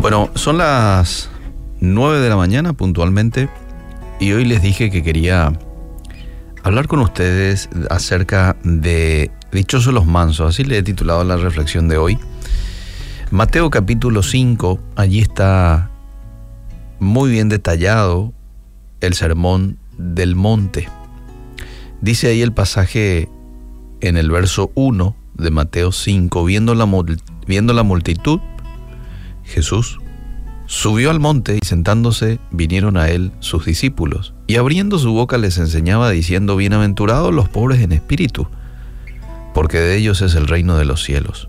Bueno, son las 9 de la mañana puntualmente y hoy les dije que quería hablar con ustedes acerca de Dichosos los mansos, así le he titulado la reflexión de hoy. Mateo capítulo 5, allí está muy bien detallado el sermón del monte. Dice ahí el pasaje en el verso 1 de Mateo 5, viendo la, viendo la multitud, Jesús subió al monte y sentándose vinieron a él sus discípulos, y abriendo su boca les enseñaba diciendo, Bienaventurados los pobres en espíritu, porque de ellos es el reino de los cielos.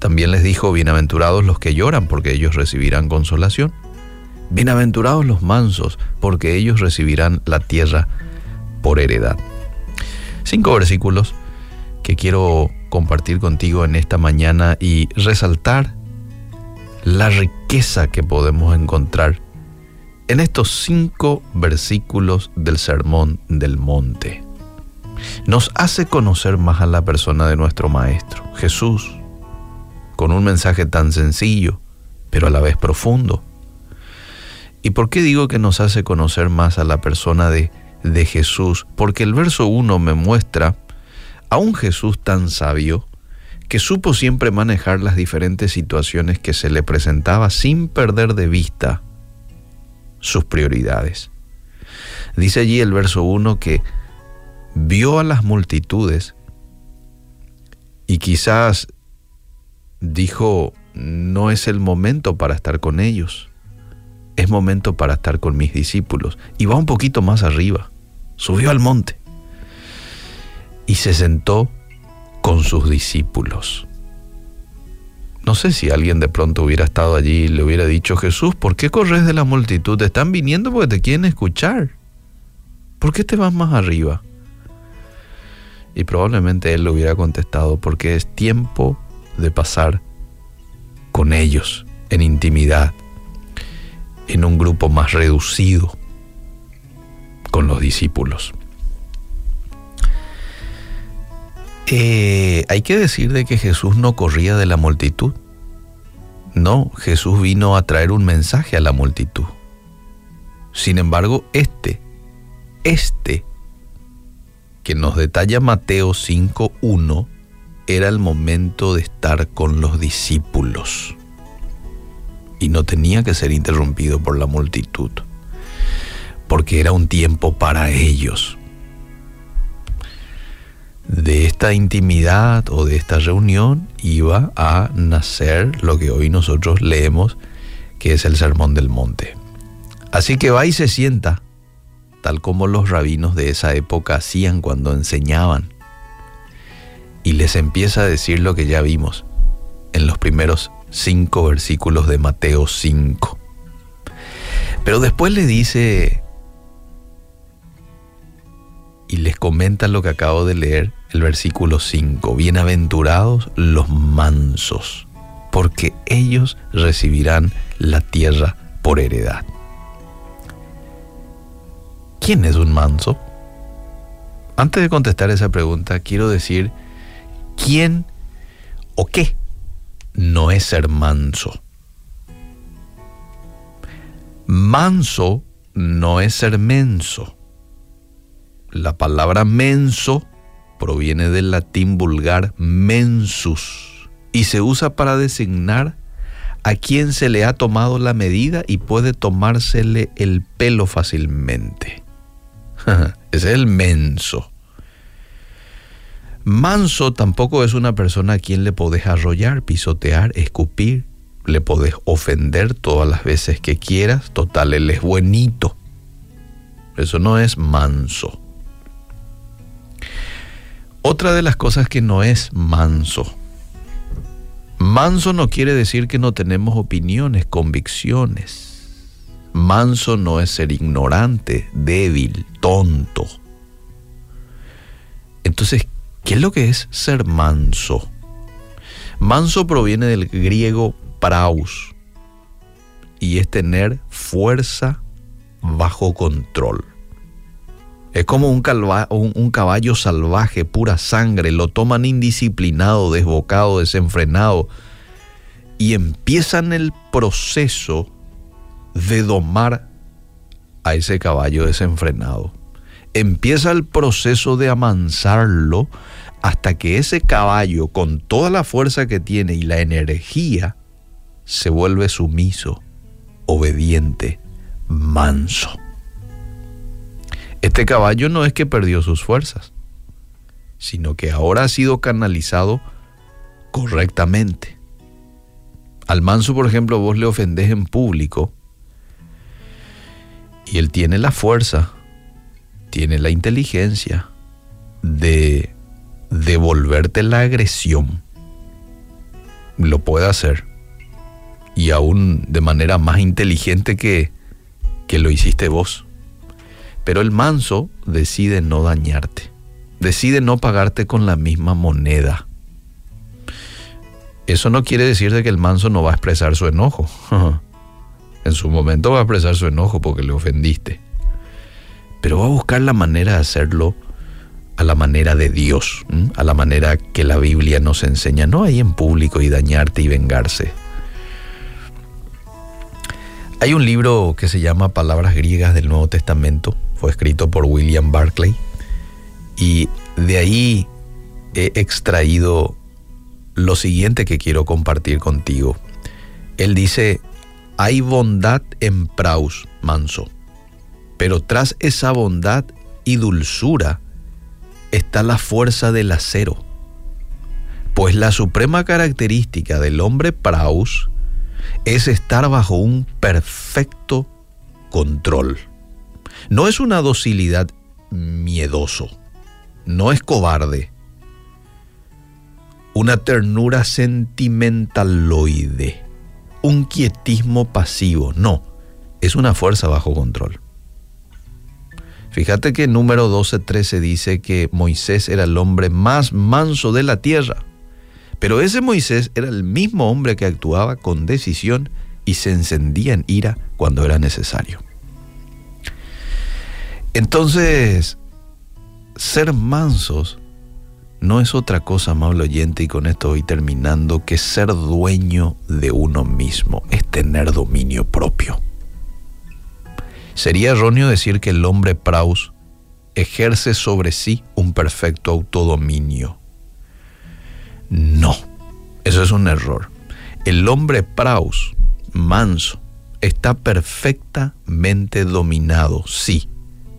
También les dijo, Bienaventurados los que lloran, porque ellos recibirán consolación. Bienaventurados los mansos, porque ellos recibirán la tierra por heredad. Cinco versículos que quiero compartir contigo en esta mañana y resaltar la riqueza que podemos encontrar en estos cinco versículos del Sermón del Monte. Nos hace conocer más a la persona de nuestro Maestro, Jesús, con un mensaje tan sencillo, pero a la vez profundo. ¿Y por qué digo que nos hace conocer más a la persona de, de Jesús? Porque el verso 1 me muestra a un Jesús tan sabio, que supo siempre manejar las diferentes situaciones que se le presentaba sin perder de vista sus prioridades. Dice allí el verso 1 que vio a las multitudes y quizás dijo, no es el momento para estar con ellos, es momento para estar con mis discípulos. Y va un poquito más arriba, subió al monte y se sentó con sus discípulos. No sé si alguien de pronto hubiera estado allí y le hubiera dicho, Jesús, ¿por qué corres de la multitud? Te están viniendo porque te quieren escuchar. ¿Por qué te vas más arriba? Y probablemente él le hubiera contestado, porque es tiempo de pasar con ellos en intimidad, en un grupo más reducido, con los discípulos. Eh, hay que decir de que Jesús no corría de la multitud. No, Jesús vino a traer un mensaje a la multitud. Sin embargo, este, este, que nos detalla Mateo 5.1, era el momento de estar con los discípulos. Y no tenía que ser interrumpido por la multitud, porque era un tiempo para ellos de esta intimidad o de esta reunión iba a nacer lo que hoy nosotros leemos, que es el Sermón del Monte. Así que va y se sienta, tal como los rabinos de esa época hacían cuando enseñaban, y les empieza a decir lo que ya vimos en los primeros cinco versículos de Mateo 5. Pero después le dice y les comenta lo que acabo de leer, el versículo 5. Bienaventurados los mansos, porque ellos recibirán la tierra por heredad. ¿Quién es un manso? Antes de contestar esa pregunta, quiero decir, ¿quién o qué no es ser manso? Manso no es ser menso. La palabra menso proviene del latín vulgar mensus y se usa para designar a quien se le ha tomado la medida y puede tomársele el pelo fácilmente. Es el menso. Manso tampoco es una persona a quien le podés arrollar, pisotear, escupir, le podés ofender todas las veces que quieras, total, él es buenito. Eso no es manso. Otra de las cosas que no es manso. Manso no quiere decir que no tenemos opiniones, convicciones. Manso no es ser ignorante, débil, tonto. Entonces, ¿qué es lo que es ser manso? Manso proviene del griego praus y es tener fuerza bajo control. Es como un, caballo salvaje, pura sangre, lo toman indisciplinado, desbocado, desenfrenado. y empiezan el proceso de domar a ese caballo desenfrenado. Empieza el proceso de amansarlo hasta que ese caballo, con toda la fuerza que tiene y la energía, se vuelve sumiso, obediente, manso. Este caballo no es que perdió sus fuerzas, sino que ahora ha sido canalizado correctamente. Al manso, por ejemplo, vos le ofendés en público y él tiene la fuerza, tiene la inteligencia de devolverte la agresión. Lo puede hacer. Y aún de manera más inteligente que, que lo hiciste vos. Pero el manso decide no dañarte. Decide no pagarte con la misma moneda. Eso no quiere decir de que el manso no va a expresar su enojo. en su momento va a expresar su enojo porque le ofendiste. Pero va a buscar la manera de hacerlo a la manera de Dios, a la manera que la Biblia nos enseña, no ahí en público y dañarte y vengarse. Hay un libro que se llama Palabras griegas del Nuevo Testamento, fue escrito por William Barclay, y de ahí he extraído lo siguiente que quiero compartir contigo. Él dice, hay bondad en Praus, manso, pero tras esa bondad y dulzura está la fuerza del acero, pues la suprema característica del hombre Praus es estar bajo un perfecto control. No es una docilidad miedoso, no es cobarde, una ternura sentimentaloide, un quietismo pasivo, no, es una fuerza bajo control. Fíjate que número 12.13 dice que Moisés era el hombre más manso de la tierra, pero ese Moisés era el mismo hombre que actuaba con decisión y se encendía en ira cuando era necesario. Entonces, ser mansos no es otra cosa, amable oyente, y con esto voy terminando, que ser dueño de uno mismo, es tener dominio propio. Sería erróneo decir que el hombre praus ejerce sobre sí un perfecto autodominio. No, eso es un error. El hombre praus, manso, está perfectamente dominado, sí,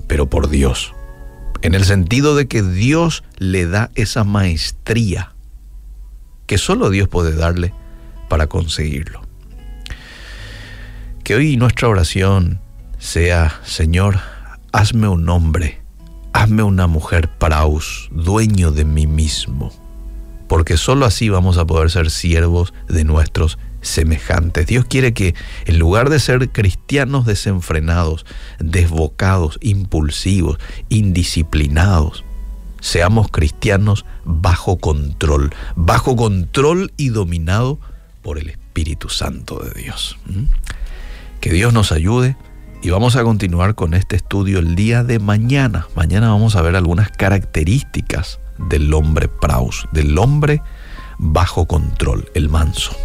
pero por Dios en el sentido de que Dios le da esa maestría que solo Dios puede darle para conseguirlo. Que hoy nuestra oración sea, Señor, hazme un hombre, hazme una mujer praus, dueño de mí mismo, porque solo así vamos a poder ser siervos de nuestros semejantes. Dios quiere que en lugar de ser cristianos desenfrenados, desbocados, impulsivos, indisciplinados, seamos cristianos bajo control, bajo control y dominado por el Espíritu Santo de Dios. ¿Mm? Que Dios nos ayude y vamos a continuar con este estudio el día de mañana. Mañana vamos a ver algunas características del hombre praus, del hombre bajo control, el manso.